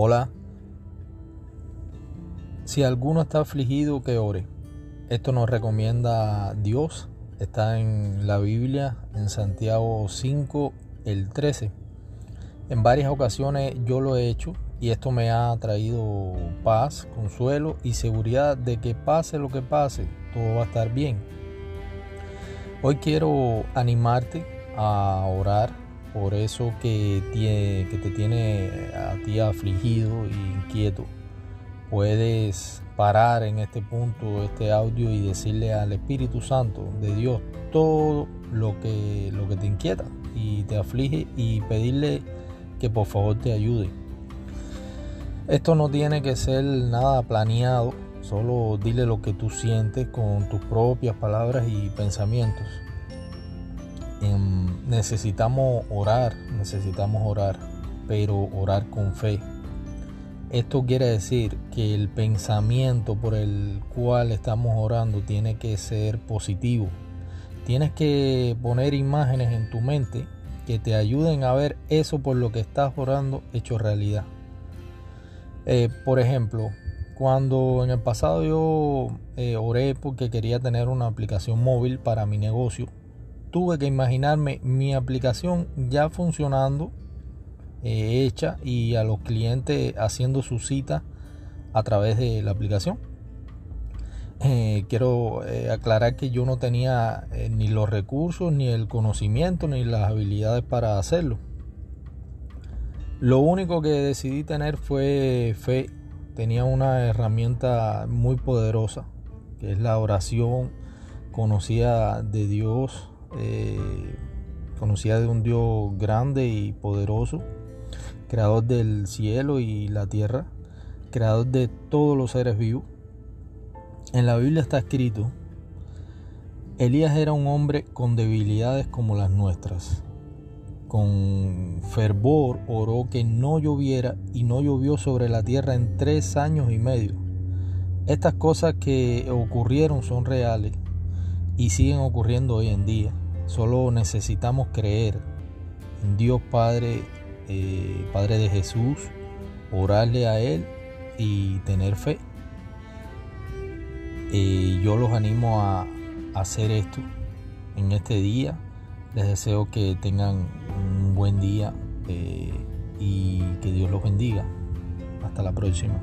Hola. Si alguno está afligido, que ore. Esto nos recomienda Dios. Está en la Biblia, en Santiago 5, el 13. En varias ocasiones yo lo he hecho y esto me ha traído paz, consuelo y seguridad de que pase lo que pase, todo va a estar bien. Hoy quiero animarte a orar por eso que, te tiene a ti afligido e inquieto. Puedes parar en este punto este audio y decirle al Espíritu Santo de Dios todo lo que, lo que te inquieta y te aflige y pedirle que por favor te ayude. Esto no tiene que ser nada planeado, solo dile lo que tú sientes con tus propias palabras y pensamientos. Em, necesitamos orar, necesitamos orar, pero orar con fe. Esto quiere decir que el pensamiento por el cual estamos orando tiene que ser positivo. Tienes que poner imágenes en tu mente que te ayuden a ver eso por lo que estás orando hecho realidad. Eh, por ejemplo, cuando en el pasado yo eh, oré porque quería tener una aplicación móvil para mi negocio, tuve que imaginarme mi aplicación ya funcionando, eh, hecha y a los clientes haciendo su cita a través de la aplicación. Eh, quiero eh, aclarar que yo no tenía ni los recursos, ni el conocimiento, ni las habilidades para hacerlo. Lo único que decidí tener fue fe. Tenía una herramienta muy poderosa, que es la oración. Conocía de Dios, conocía de un Dios grande y poderoso, creador del cielo y la tierra, creador de todos los seres vivos en la Biblia está escrito, Elías era un hombre con debilidades como las nuestras. Con fervor oró que no lloviera y no llovió sobre la tierra en tres años y medio. Estas cosas que ocurrieron son reales y siguen ocurriendo hoy en día. Solo necesitamos creer en Dios Padre, eh, Padre de Jesús, orarle a Él y tener fe. Eh, yo los animo a, hacer esto en este día. Les deseo que tengan un buen día eh, y que Dios los bendiga. Hasta la próxima.